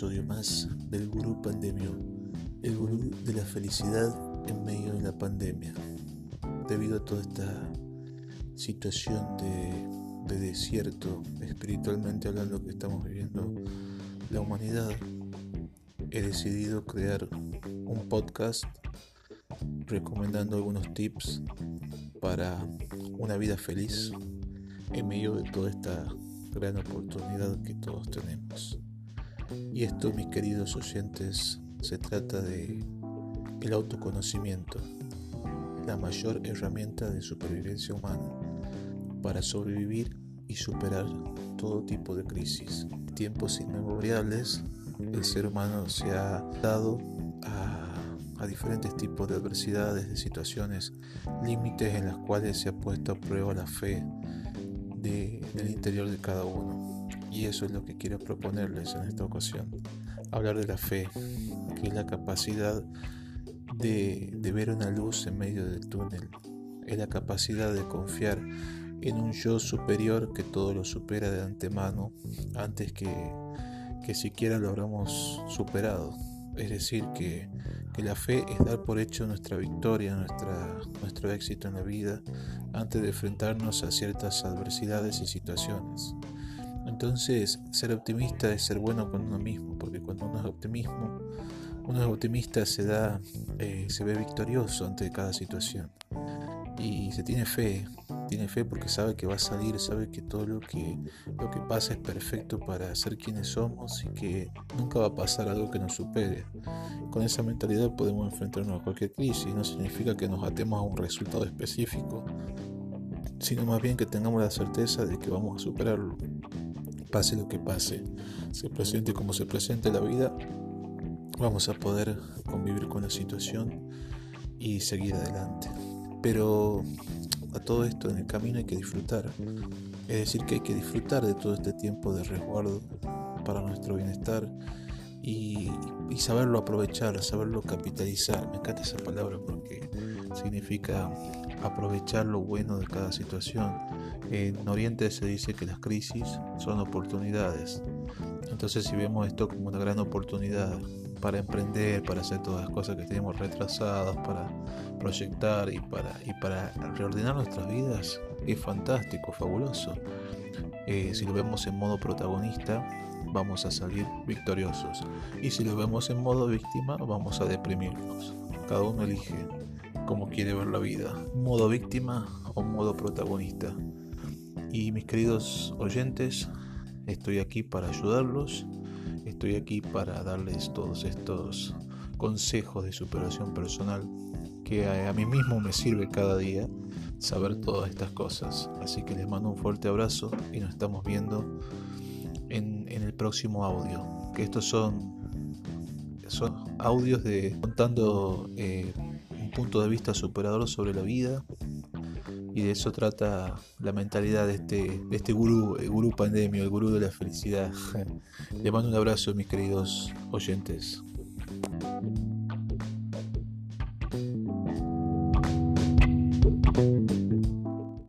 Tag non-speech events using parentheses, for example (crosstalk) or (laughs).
episodio más del Gurú Pandemio, el gurú de la felicidad en medio de la pandemia. Debido a toda esta situación de, de desierto, espiritualmente hablando, que estamos viviendo la humanidad, he decidido crear un podcast recomendando algunos tips para una vida feliz en medio de toda esta gran oportunidad que todos tenemos. Y esto, mis queridos oyentes, se trata de el autoconocimiento, la mayor herramienta de supervivencia humana para sobrevivir y superar todo tipo de crisis. Tiempos inmemoriales, el ser humano se ha dado a, diferentes tipos de adversidades, de situaciones, límites en las cuales se ha puesto a prueba la fe de, del interior de cada uno. Y eso es lo que quiero proponerles en esta ocasión. Hablar de la fe, que es la capacidad de, ver una luz en medio del túnel. Es la capacidad de confiar en un yo superior que todo lo supera de antemano antes que, que siquiera lo habramos superado. Es decir, que, que, la fe es dar por hecho nuestra victoria, nuestra, nuestro éxito en la vida, antes de enfrentarnos a ciertas adversidades y situaciones. Entonces, ser optimista es ser bueno con uno mismo, porque cuando uno es optimismo, uno es optimista, se da, eh, se ve victorioso ante cada situación y se tiene fe, tiene fe porque sabe que va a salir, sabe que todo lo que, lo que pasa es perfecto para ser quienes somos y que nunca va a pasar algo que nos supere. Con esa mentalidad podemos enfrentarnos a cualquier crisis, no significa que nos atemos a un resultado específico, sino más bien que tengamos la certeza de que vamos a superarlo. Pase lo que pase, se presente como se presente la vida, vamos a poder convivir con la situación y seguir adelante. Pero a todo esto en el camino hay que disfrutar. Es decir, que hay que disfrutar de todo este tiempo de resguardo para nuestro bienestar y, saberlo aprovechar, saberlo capitalizar. Me encanta esa palabra porque significa aprovechar lo bueno de cada situación. En Oriente se dice que las crisis son oportunidades. Entonces si vemos esto como una gran oportunidad para emprender, para hacer todas las cosas que tenemos retrasadas, para proyectar y para, reordenar nuestras vidas, es fantástico, fabuloso. Eh, si lo vemos en modo protagonista, vamos a salir victoriosos. Y si lo vemos en modo víctima, vamos a deprimirnos. Cada uno elige cómo quiere ver la vida, modo víctima o modo protagonista. Y mis queridos oyentes, estoy aquí para ayudarlos Estoy aquí para darles todos estos consejos de superación personal que a, mí mismo me sirve cada día saber todas estas cosas. Así que les mando un fuerte abrazo y nos estamos viendo en, el próximo audio. Que estos son, son audios de contando eh, un punto de vista superador sobre la vida, y de eso trata la mentalidad de este, de este gurú, el gurú pandemio, el gurú de la felicidad. (laughs) Le mando un abrazo, mis queridos oyentes.